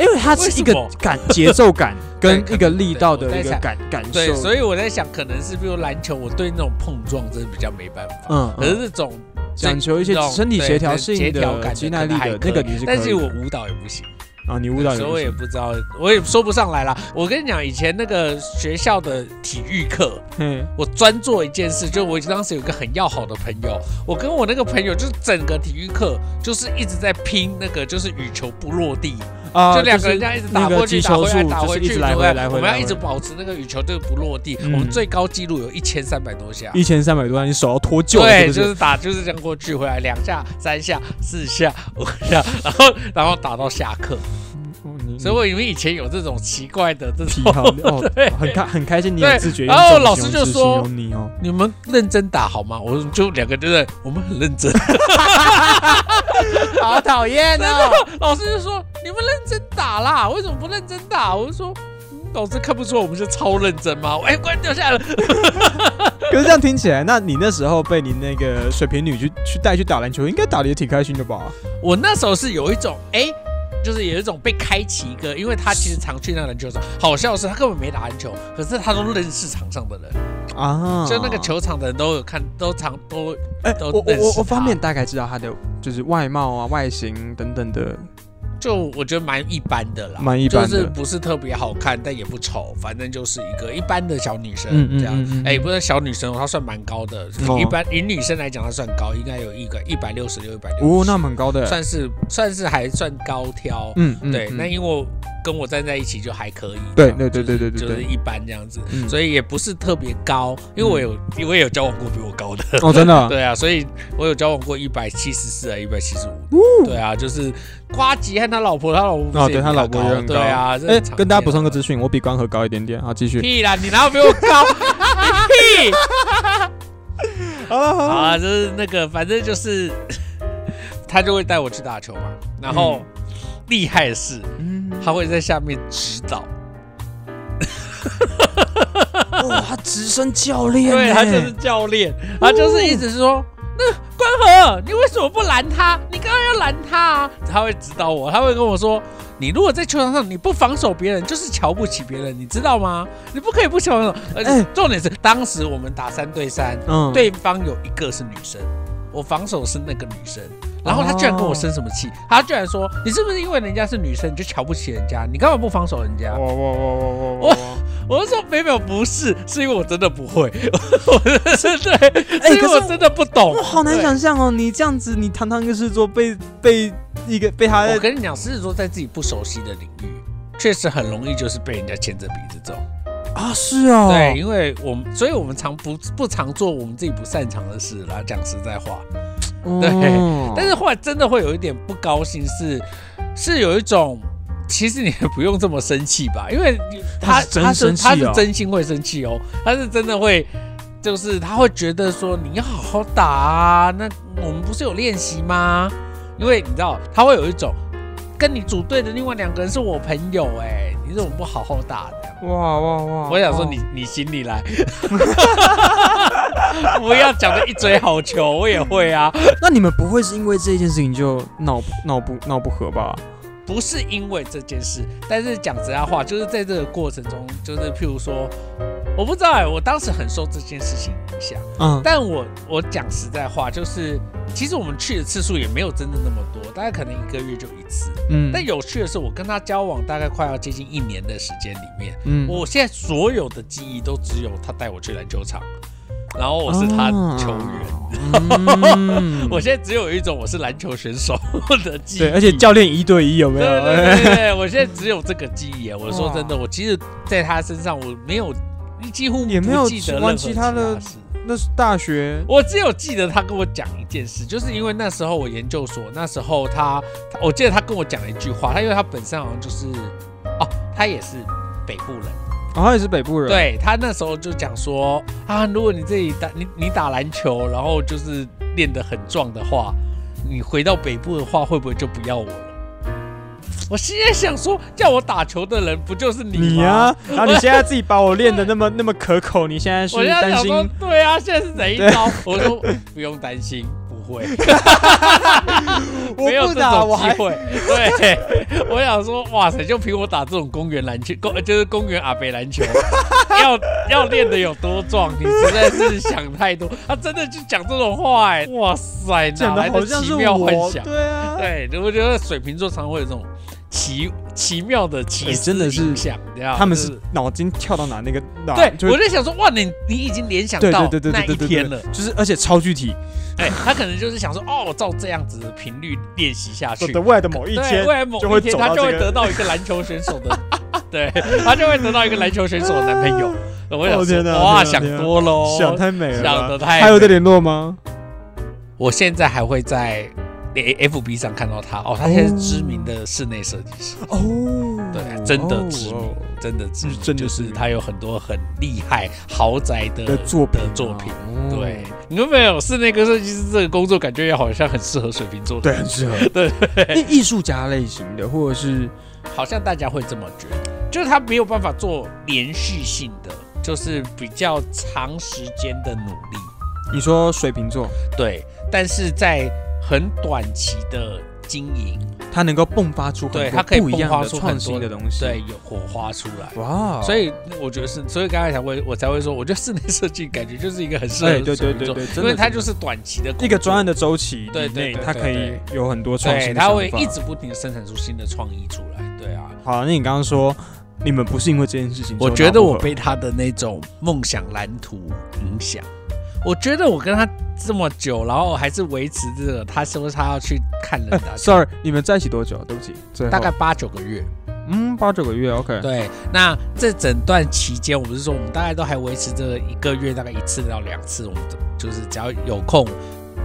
A: 因为它是一个感节奏感跟一个力道的一个感感受。
B: 对，所以我在想，可能是比如篮球，我对那种碰撞真的比较没办法。
A: 嗯，
B: 可是
A: 嗯
B: 这种
A: 讲求一些身体协调性
B: 对协调
A: 的、
B: 感
A: 肌耐力的那个你是
B: 但是我舞蹈也不行，
A: 啊，你舞蹈
B: 所以我也
A: 也不
B: 不知道，我也说不上来啦。我跟你讲，以前那个学校的体育课，
A: 嗯，
B: 我专做一件事，就我当时有一个很要好的朋友，我跟我那个朋友就是整个体育课就是一直在拼那个就是羽球不落地，
A: 啊，
B: 就两个人这样一直打过去、打回来、打回去，
A: 来回来回，
B: 我们要一直保持那个羽球这个不落地。
A: 嗯
B: 我们最高纪录有一千三百多下。
A: 一千三百多下，你手要脱臼，
B: 对，就是打，就是这样过去，回来两下、三下、四下、五下，然后然后打到下课。
A: 哦
B: 所以我以为以前有这种奇怪的这种，
A: 好 哦，很开很开心，你有自觉。
B: 然后老师就说
A: 你哦，
B: 你们认真打好吗？我就两个人在，我们很认真。
A: 好讨厌哦。
B: 老师就说你们认真打啦，为什么不认真打？我就说。嗯老师看不出我们是超认真吗？哎，关掉下来了。
A: 可是这样听起来，那你那时候被你那个水瓶女去去带去打篮球，应该打的也挺开心的吧？
B: 我那时候是有一种哎、就是有一种被开启一个，因为他其实常去那个篮球场。好笑的是，他根本没打篮球，可是他都认识场上的人，
A: 啊，
B: 就那个，球场的人都有看，都常都
A: 哎，
B: 都
A: 我我方
B: 他
A: 面大概知道他的就是外貌啊、外形等等的，
B: 就我觉得蛮一般的啦，
A: 蛮一般的
B: 就是不是特别好看，但也不丑，反正就是一个一般的小女生这样。
A: 嗯嗯
B: 哎、不是小女生哦，她算蛮高的，
A: 哦
B: 一般以女生来讲，她算高，应该有一个一百六十六、一百六，
A: 哦，那蛮高的，
B: 算是算是还算高挑。
A: 嗯嗯，
B: 对，
A: 嗯
B: 那因为我跟我站在一起就还可以，
A: 对对对对对对对
B: 就是一般这样子，
A: 嗯。
B: 所以也不是特别高，因为我有因为有交往过比我高的，
A: 哦，真的啊，
B: 对啊，所以我有交往过一百七十四啊，一百七十五，对啊，就是瓜吉和他老婆，他老婆
A: 哦，对他老婆也很高，
B: 对啊，
A: 哎，跟大家补充个资讯，我比光和高一点点，好，继续，
B: 屁啦，你哪有比我高？你屁！
A: 好了好
B: 好啊，就是那个，反正就是 他就会带我去打球嘛，然后厉害的是
A: 嗯，
B: 他会在下面指导，
A: 哇，他直升教练，
B: 对他就是，教练，他就是一直说。那关河，你为什么不拦他？你刚刚要拦他啊！他会指导我，他会跟我说：“你如果在球场上你不防守别人，就是瞧不起别人，你知道吗？你不可以不防守。而且
A: 哎
B: 重点是，当时我们打三对三，
A: 嗯，
B: 对方有一个是女生，我防守是那个女生，然后他居然跟我生什么气？他居然说你是不是因为人家是女生你就瞧不起人家？你干嘛不放手人家
A: 我我我我我我！
B: 我就说没有不是，是因为我真的不会，我是对，是因为
A: 可是
B: 我真的不懂，
A: 我，好难想象哦！你这样子，你堂堂一个狮子座被被一个被他
B: 我跟你讲，狮子座在自己不熟悉的领域，确实很容易就是被人家牵着鼻子走。
A: 啊，是哦，
B: 对，因为我们，所以我们常不不常做我们自己不擅长的事啦。讲实在话，对
A: 哦
B: 但是后来真的会有一点不高兴是，是有一种。其实你也不用这么生气吧，因为他
A: 他是真
B: 他是真心会生气哦，他是真的会，就是他会觉得说你要好好打啊，那我们不是有练习吗？因为你知道他会有一种跟你组队的另外两个人是我朋友哎、你怎么不好好打的？
A: 哇哇哇！
B: 我想说
A: 哇
B: 你你心里来，不要讲的一嘴好球，我也会啊，
A: 那你们不会是因为这件事情就闹闹不闹不和吧？
B: 不是因为这件事，但是讲实在话，就是在这个过程中，就是譬如说，我不知道哎、我当时很受这件事情影响，
A: 嗯，
B: 但我我讲实在话，就是其实我们去的次数也没有真的那么多，大概可能一个月就一次。
A: 嗯。
B: 但有趣的是，我跟他交往大概快要接近一年的时间里面，
A: 嗯。
B: 我现在所有的记忆都只有他带我去篮球场，然后我是他球员。
A: 员
B: 我现在只有一种我是篮球选手的记忆，
A: 对，而且教练一对一有没有？
B: 对 我现在只有这个记忆啊。我说真的，我其实在他身上我没有几乎
A: 也没有
B: 记得任何
A: 其他的
B: 事
A: 那是大学
B: 我只有记得他跟我讲一件事，就是因为那时候我研究所，那时候他，他我记得他跟我讲了一句话，他因为他本身好像就是，哦，他也是北部人，
A: 哦，他也是北部人，，
B: 对他那时候就讲说啊，如果你这里打你你打篮球，然后就是练得很壮的话，你回到北部的话，会不会就不要我了？我现在想说，叫我打球的人不就是你吗？
A: 你啊，然后你现在自己把我练的那么那么可口，你现在是
B: 我现在
A: 担
B: 想说
A: 心，
B: 对啊，现在是哪一招？我说不用担心，不会。没有这种机会。对，我想说，哇塞，就凭我打这种公园篮球，公就是公园阿北篮球，要要练的有多壮，你实在是想太多。他真的就讲这种话，哎，哇塞，哪来的奇妙幻，想？
A: 对啊，
B: 对，我觉得水瓶座常会有这种奇奇妙的奇思
A: 哎真的是
B: 影响，你知道
A: 他们
B: 是
A: 脑筋跳到哪那个哪，
B: 对，
A: 就
B: 我在想说，哇，你你已经联想到那一天了，
A: 就是而且超具体，
B: 哎，他可能就是想说，哦，照这样子的频率练习下去，
A: 的未来的某一，天
B: 未来某一天他就会得到一个篮球选手的，对，他就会得到一个篮球选手的男朋友。我想哇，想多喽，
A: 想太美了吧，
B: 想得太美
A: 还有在联络吗？
B: 我现在还会在 F B 上看到他，哦，他现在是知名的室内设计师。
A: 哦，
B: 对，真的知名
A: 哦，
B: 真的知名，
A: 真的
B: 就是他有很多很厉害豪宅的
A: 的作
B: 作品。
A: 哦。
B: 对，你有没有室内设计师这个工作，感觉也好像很适合水瓶座的？
A: 对，
B: 人，
A: 很适合。
B: 对。
A: 艺术家类型的，或者是
B: 好像大家会这么觉得，就是他没有办法做连续性的，就是比较长时间的努力，
A: 你说水瓶座，
B: 对，但是在很短期的经营，
A: 它能够迸发出很多
B: 对它可以
A: 不一样
B: 迸发出很
A: 的创新的东西。
B: 对，有火花出来。
A: 哇，
B: 所以我觉得是，所以刚才才会我才会说，我觉得室内设计感觉就是一个很适合
A: 哎对对对对
B: 因为它就是短期的
A: 一个专案的周期
B: 对对
A: 它可以有很多创
B: 对，
A: 新。
B: 它会一直不停的生产出新的创意出来。对啊，
A: 好。那你刚刚说你们不是因为这件事情，
B: 我觉得我被他的那种梦想蓝图影响。我觉得我跟他这么久，然后还是维持这个，他说他要去看人
A: ，，sorry，你们在一起多久？对不起，
B: 大概八九个月。
A: 嗯八九个月，OK。
B: 对，那这整段期间，我不是说我们大概都还维持这个一个月大概一次到两次，我们就是只要有空，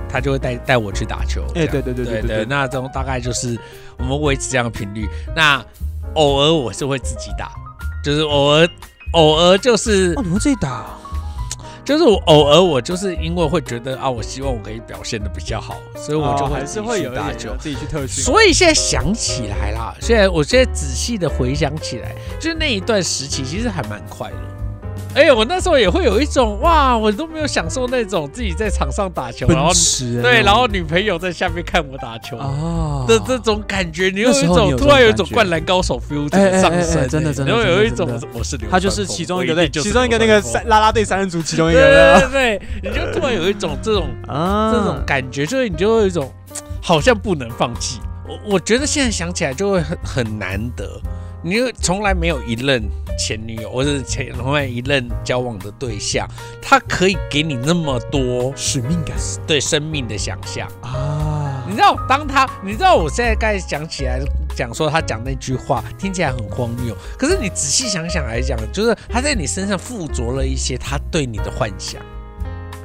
B: 他就会带带我去打球。
A: 哎，对对对
B: 对
A: 对，
B: 那这种大概就是我们维持这样的频率。那偶尔我是会自己打，就是偶尔偶尔就是
A: 哦，你们自己打，
B: 就是我偶尔我就是因为会觉得啊，我希望我可以表现的比较好，所以我就
A: 哦还
B: 会去打球。
A: 自己去特训。
B: 所以现在想起来啦，现在我现在仔细的回想起来，就是那一段时期其实还蛮快乐。哎、我那时候也会有一种哇，我都没有享受那种自己在场上打球，然后对，然后女朋友在下面看我打球
A: 啊
B: 的这种感觉，你有一
A: 那时候你有
B: 种突然有一种灌篮高手 feel 上升，
A: 真的真的
B: 然后有一种我是流
A: 他就是其中一个对，其中一个那个三啦啦队三人组其中一个
B: 对对对，你就突然有一种这种
A: 啊。
B: 这种感觉，就是你就会有一种好像不能放弃。我我觉得现在想起来就会很很难得，你就从来没有一任前女友或者是前从来一任交往的对象，他可以给你那么多
A: 使命感
B: 对生命的想象。
A: 啊
B: 你知道，当他，你知道，我现在刚才讲起来，讲说他讲那句话听起来很荒谬，可是你仔细想想来讲，就是他在你身上附着了一些他对你的幻想。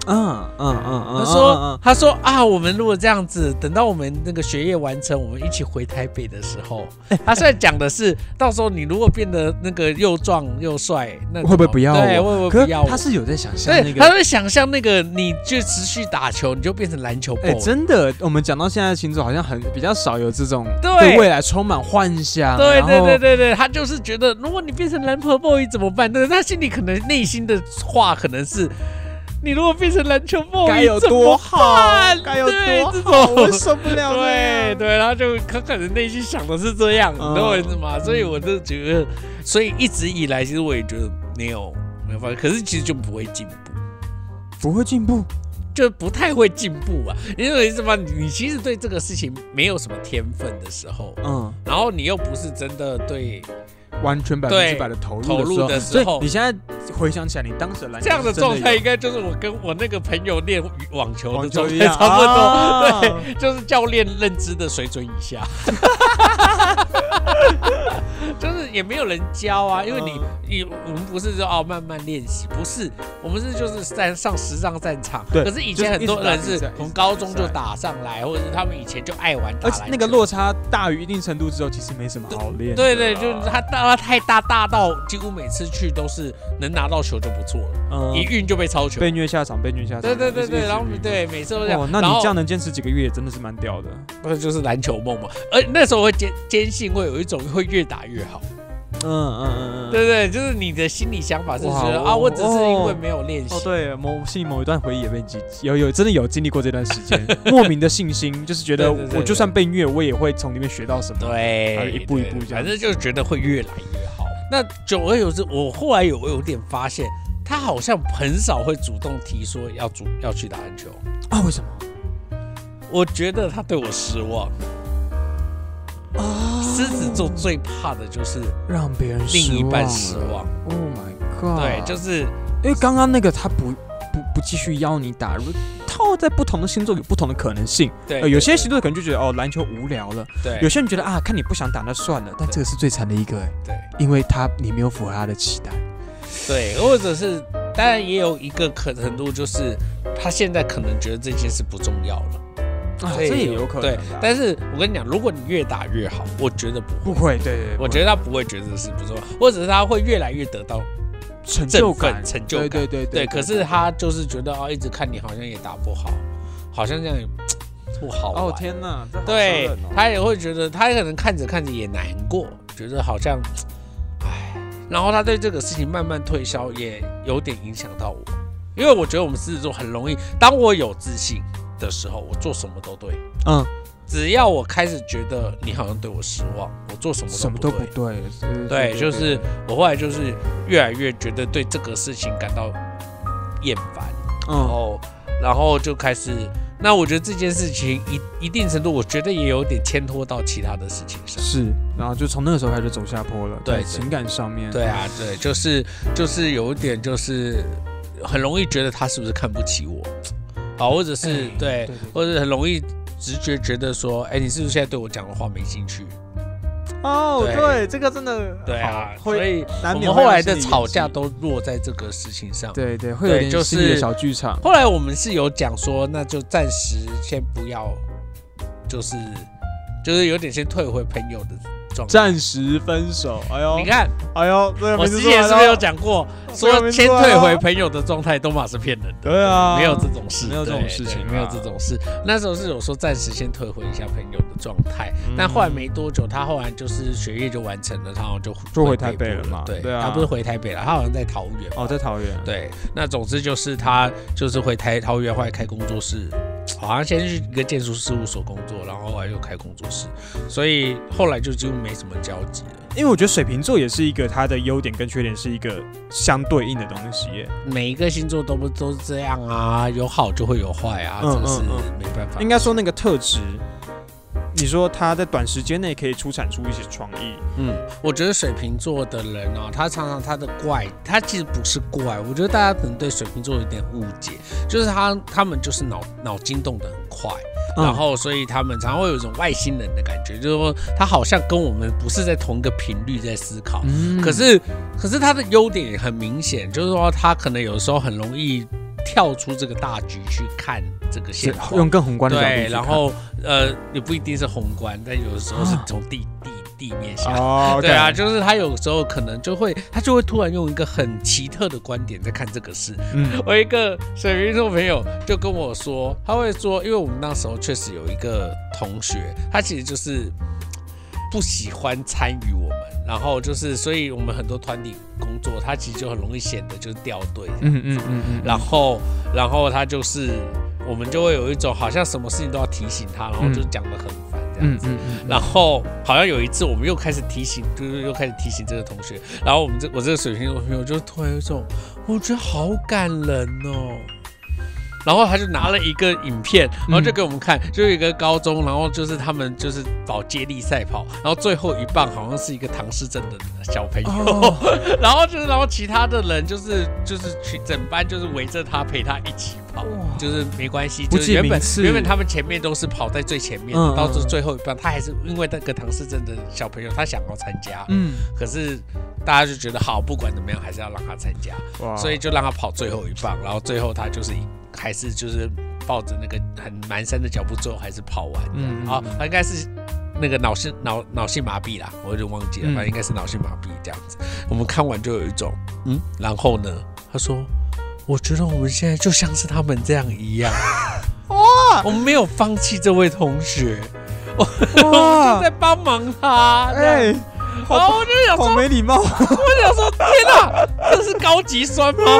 A: 嗯嗯嗯嗯，
B: 他说，他说啊，我们如果这样子，等到我们那个学业完成，我们一起回台北的时候，他现在讲的是，到时候你如果变得那个又壮又帅，那
A: 会不会不要
B: 对，会不会不要？
A: 他是有在想象，那个。
B: 他在想象那个，你就持续打球，你就变成篮球。
A: 哎，真的，我们讲到现在的星座，好像很比较少有这种
B: 对
A: 对未来充满幻想。
B: 对对对对对，他就是觉得，如果你变成篮球 boy 怎么办？但是他心里可能内心的话可能是，你如果变成篮球 boy
A: 该有多好
B: 办，
A: 该有多好，我。受不了那样。
B: 对然后就他可能内心想的是这样，你
A: 嗯
B: 懂我意思吗？所以我就觉得，所以一直以来，其实我也觉得没有没有发现，可是其实就不会进步。
A: 不会进步。
B: 就不太会进步啊，你懂我意思吗？你你其实对这个事情没有什么天分的时候，
A: 嗯，
B: 然后你又不是真的对
A: 完全百分之百的投入
B: 投入的时候。
A: 所以你现在回想起来，你当时的篮球
B: 这样的状态，应该就是我跟我那个朋友练网球的
A: 网
B: 状态差不多，
A: 啊。
B: 对，就是教练认知的水准以下，就是也没有人教啊，因为你
A: 嗯
B: 你我们不是说哦慢慢练习，不是，我们是就是在上实战战场，
A: 对
B: 可是以前很多人是从高中就打上来，或者是他们以前就爱玩
A: 而且那个落差大于一定程度之后，其实没什么好练的。
B: 对对，就是他大他太大大到几乎每次去都是能拿到球就不错了，
A: 嗯
B: 一运就被超球。
A: 被虐下场，被虐下场。
B: 对对对对，然后对每次都这样
A: 哦，，那你这样能坚持几个月，真的是蛮屌的。
B: 那就是篮球梦嘛。而那时候会坚坚信会有一种会越打越好，
A: 嗯嗯嗯嗯。
B: 对对？就是你的心理想法是觉得啊，我只是因为没有练习
A: 哦，。对，某心里某一段回忆也被记，有有真的有经历过这段时间，莫名的信心，就是觉得我就算被虐，我也会从里面学到什么。
B: 对，
A: 一步一步这样
B: 反正就是觉得会越来越好。那久而久之，我后来有有点发现，他好像很少会主动提说要主要去打篮球。
A: 啊？为什么？
B: 我觉得他对我失望。
A: 啊
B: 狮子座最怕的就是
A: 让别人
B: 另一半
A: 失
B: 失望。
A: Oh my god！
B: 对，就是
A: 因为刚刚那个他不不不继续邀你打，套在不同的星座有不同的可能性。
B: 对，
A: 呃，有些
B: 对
A: 星座可能就觉得哦篮球无聊了，
B: 对
A: 有些人觉得啊看你不想打那算了，但这个是最惨的一个哎，
B: 对
A: 因为他你没有符合他的期待。
B: 对，或者是当然也有一个可程度，就是他现在可能觉得这件事不重要了。
A: 啊，这也有可能
B: 对
A: 啊。，
B: 但是我跟你讲，如果你越打越好，我觉得不会。
A: 不会，对对对，
B: 我觉得他不会觉得是不重要，或者是他会越来越得到
A: 成就感、
B: 成就感
A: 对对对
B: 对。可是他就是觉得哦，一直看你好像也打不好，好像这样也不好玩。
A: 哦天哪，这
B: 对他也会觉得，他可能看着看着也难过，觉得好像，唉，然后他对这个事情慢慢退烧，也有点影响到我，因为我觉得我们狮子座很容易，当我有自信的时候，我做什么都对，
A: 嗯，
B: 只要我开始觉得你好像对我失望，我做什么
A: 什么
B: 都不对。
A: 对，
B: 就是我后来就是越来越觉得对这个事情感到厌烦，然
A: 嗯
B: 后然后就开始，那我觉得这件事情一一定程度，我觉得也有点牵拖到其他的事情上。
A: 是，然后就从那个时候开始走下坡了，
B: 对
A: 情感上面，
B: 对啊，对，就是就是有一点就是很容易觉得他是不是看不起我，啊，或者是、
A: 哎
B: 对或者很容易直觉觉得说，哎，你是不是现在对我讲的话没兴趣？
A: 哦，
B: 对
A: 对，这个真的
B: 对啊，所以
A: 难免会
B: 我们后来的吵架都落在这个事情上。
A: 对对，会有点
B: 就是
A: 小剧场。
B: 后来我们是有讲说，那就暂时先不要，就是就是有点先退回朋友的状态。
A: 暂时分手，哎呦，
B: 你，看，
A: 哎呦，这个
B: 我
A: 名字出来
B: 之前是不是有？讲过，
A: 这个
B: 说先退回朋友的状态都嘛是骗人的。
A: 对啊，
B: 没有这种事，
A: 没有这种
B: 对
A: 事情啊
B: 对没有这种事。那时候是有说暂时先退回一下朋友的状态，
A: 嗯
B: 但后来没多久，他后来就是学业就完成了，他好像就
A: 就回
B: 回
A: 台北了嘛
B: 对，
A: 对啊
B: 他不是回台北了，他好像在桃园。
A: 哦，在桃园，
B: 对，那总之就是他就是回台桃园，后来开工作室，好像先去一个建筑事务所工作，然后后来又开工作室，所以后来就几乎没什么交集了。
A: 因为我觉得水瓶座也是一个它的优点跟缺点是一个相对应的东西耶。
B: 每一个星座都不都是这样啊，有好就会有坏啊，
A: 嗯
B: 这个是
A: 嗯
B: 没办法。
A: 应该说那个特质你说他在短时间内可以出产出一些创意，
B: 嗯，我觉得水瓶座的人哦，他常常他的怪，他其实不是怪，我觉得大家可能对水瓶座有点误解，就是他他们就是脑脑筋动得很快，
A: 嗯。
B: 然后所以他们常常会有一种外星人的感觉，就是说他好像跟我们不是在同一个频率在思考，
A: 嗯。
B: 可是可是他的优点也很明显，就是说他可能有时候很容易跳出这个大局去看这个现
A: 用更宏观的角度
B: 对，然后呃也不一定是宏观，但有的时候是从地地地面下。
A: 哦，
B: 对啊，，就是他有时候可能就会，他就会突然用一个很奇特的观点在看这个事。
A: 嗯。
B: 我一个水瓶座朋友就跟我说，他会说，因为我们那时候确实有一个同学，他其实就是不喜欢参与我们，然后就是，所以我们很多团体工作，他其实就很容易显得就是掉队
A: 嗯嗯嗯嗯，
B: 然后，然后他就是，我们就会有一种好像什么事情都要提醒他，然后就讲的很烦这样子。然后好像有一次，我们又开始提醒，就是又开始提醒这个同学，然后我们这我这个水瓶座朋友就突然有一种，我觉得好感人哦。然后他就拿了一个影片，然后就给我们看，就有一个高中，然后就是他们就是跑接力赛跑，然后最后一棒好像是一个唐诗镇的小朋友，
A: 哦。
B: 然后就是然后其他的人就是就是去整班就是围着他陪他一起跑，就是没关系，
A: 不
B: 就是原本原本他们前面都是跑在最前面，
A: 嗯。
B: 到最
A: 嗯
B: 最后一棒，他还是因为那个唐诗镇的小朋友，他想要参加，
A: 嗯，
B: 可是大家就觉得好，不管怎么样还是要让他参加，所以就让他跑最后一棒，然后最后他就是还是就是抱着那个很蹒跚的脚步，最后还是跑完。
A: 嗯
B: 嗯，好，他应该是那个脑性脑脑性麻痹啦，我有点忘记了，
A: 嗯
B: 反正应该是脑性麻痹这样子。我们看完就有一种嗯，然后呢，他说，我觉得我们现在就像是他们这样一样，哇，我们没有放弃这位同学，我们就在帮忙他。哎，
A: 哎，
B: 然后我就想说
A: 好，没礼貌，
B: 我想说，天哪，这是高级酸吗？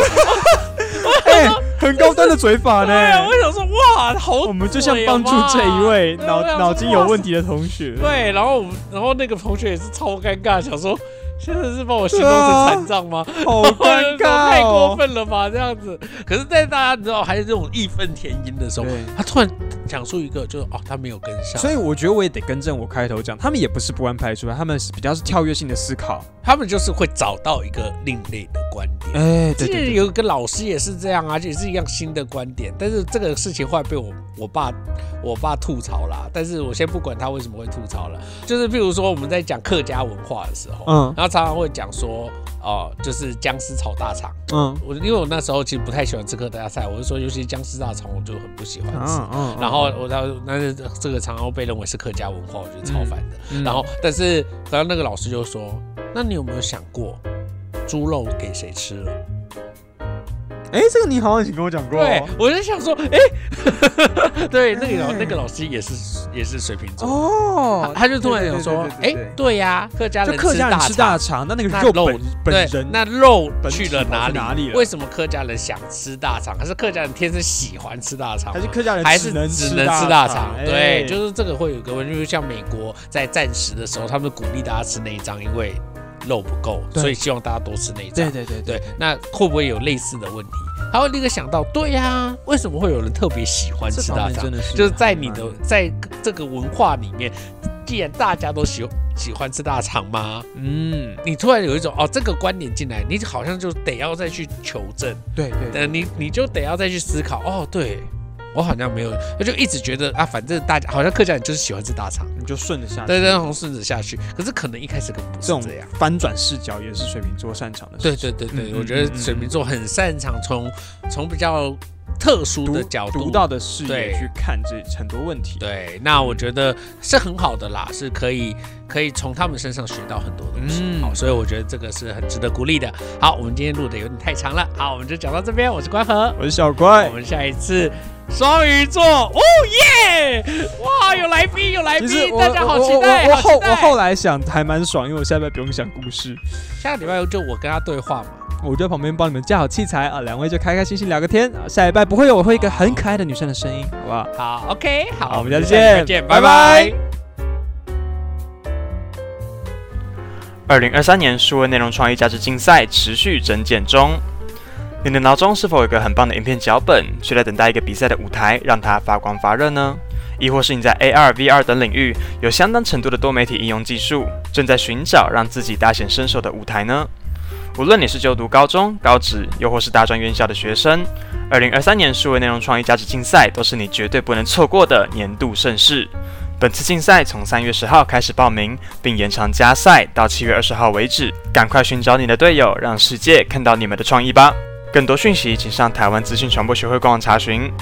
A: 哎，很高端的嘴法呢
B: 我。想说，哇，好，
A: 我们就像帮助这一位脑脑筋有问题的同学，
B: 对，然后我们，然后那个同学也是超尴尬，想说，现在是把我形容成残障吗？
A: 好尴尬
B: 太过
A: 哦。
B: 分了吧，这样子。可是，在大家你知道还有这种义愤填膺的时候，他突然讲出一个，就是哦，他没有跟上，
A: 所以我觉得我也得更正我开头讲，他们也不是不安排出来，他们是比较是跳跃性的思考。
B: 他们就是会找到一个另类的观点。
A: 哎，对
B: 之前有一个老师也是这样啊，也是一样新的观点，但是这个事情后来被我我爸我爸吐槽啦。但是我先不管他为什么会吐槽了，就是譬如说我们在讲客家文化的时候，
A: 嗯
B: 然后常常会讲说，哦、就是僵尸炒大肠。
A: 嗯
B: 我因为我那时候其实不太喜欢吃客家菜，我就说尤其僵尸大肠我就很不喜欢吃。
A: 嗯嗯，
B: 然后我他但是这个常常被认为是客家文化，我觉得超烦的。
A: 嗯
B: 然后，但是然后那个老师就说：“那你有没有想过，猪肉给谁吃了？”
A: 哎，这个你好像以前跟我讲过，
B: 对，我就想说，哎、对，那个老那个老师也是也是水瓶座，
A: 哦
B: 他他就突然有说，哎、对呀，客家人
A: 客家人吃大
B: 肠，
A: 那那个
B: 肉
A: 肉本本
B: 对
A: 人，
B: 那肉去了哪里？
A: 哪里了
B: 为什么客家人想吃大肠？还是客家人天生喜欢吃大肠吗？
A: 还是客家人
B: 还是
A: 能
B: 只能吃大肠？
A: 哎
B: 对，就是这个会有个问题，就是像美国在战时的时候，他们鼓励大家吃内脏，因为肉不够，所以希望大家多吃内脏。
A: 对对对
B: 对，那会不会有类似的问题？他会立刻想到，对呀、为什么会有人特别喜欢吃大肠？就是在你的在这个文化里面，既然大家都喜喜欢吃大肠吗？
A: 嗯，
B: 你突然有一种哦，这个观点进来，你好像就得要再去求证，
A: 对对。
B: 呃，你你就得要再去思考，哦，对我好像没有，我就一直觉得啊，反正大家好像客家人就是喜欢吃大肠，
A: 你就顺着下去。
B: 对对，从顺着下去。可是可能一开始可能不是这样。
A: 翻转视角也是水瓶座擅长的
B: 对
A: 事情。
B: 对对对，
A: 嗯
B: 我觉得水瓶座很擅长从从比较特殊的角度
A: 独到的视野去看这很多问题。
B: 对，那我觉得是很好的啦，是可以可以从他们身上学到很多东西。
A: 嗯
B: 好，所以我觉得这个是很值得鼓励的。好，我们今天录的有点太长了，好，我们就讲到这边。我是关和，
A: 我是小乖
B: 我。们下一次双鱼座，哦耶！哇，有来宾，有来宾，大家好期待，
A: 我我
B: 好期待
A: 后我后来想还蛮爽，因为我下礼拜不用讲故事，
B: 下个礼拜就我跟他对话嘛。
A: 我就在旁边帮你们架好器材啊，两位就开开心心聊个天啊。下礼拜不会有我会一个很可爱的女生的声音，好不好？
B: 好，OK，好，
A: 好我们下次
B: 就礼拜
A: 见
B: 见，
A: 拜
B: 拜拜
A: 拜。
D: 二零二三年数位内容创意价值竞赛持续征件中。
A: 你的脑中是否有一个很棒的影片脚本，却在等待一个比赛的舞台，让它发光发热呢？亦或是你在 AR、VR 等领域有相当程度的多媒体应用技术，正在寻找让自己大显身手的舞台呢？无论你是就读高中、高职，又或是大专院校的学生，二零二三年数位内容创意价值竞赛都是你绝对不能错过的年度盛事。本次竞赛从三月十号开始报名，并延长加赛到七月二十号为止。赶快寻找你的队友，让世界看到你们的创意吧！更多讯息请上台湾资讯传播学会官网查询。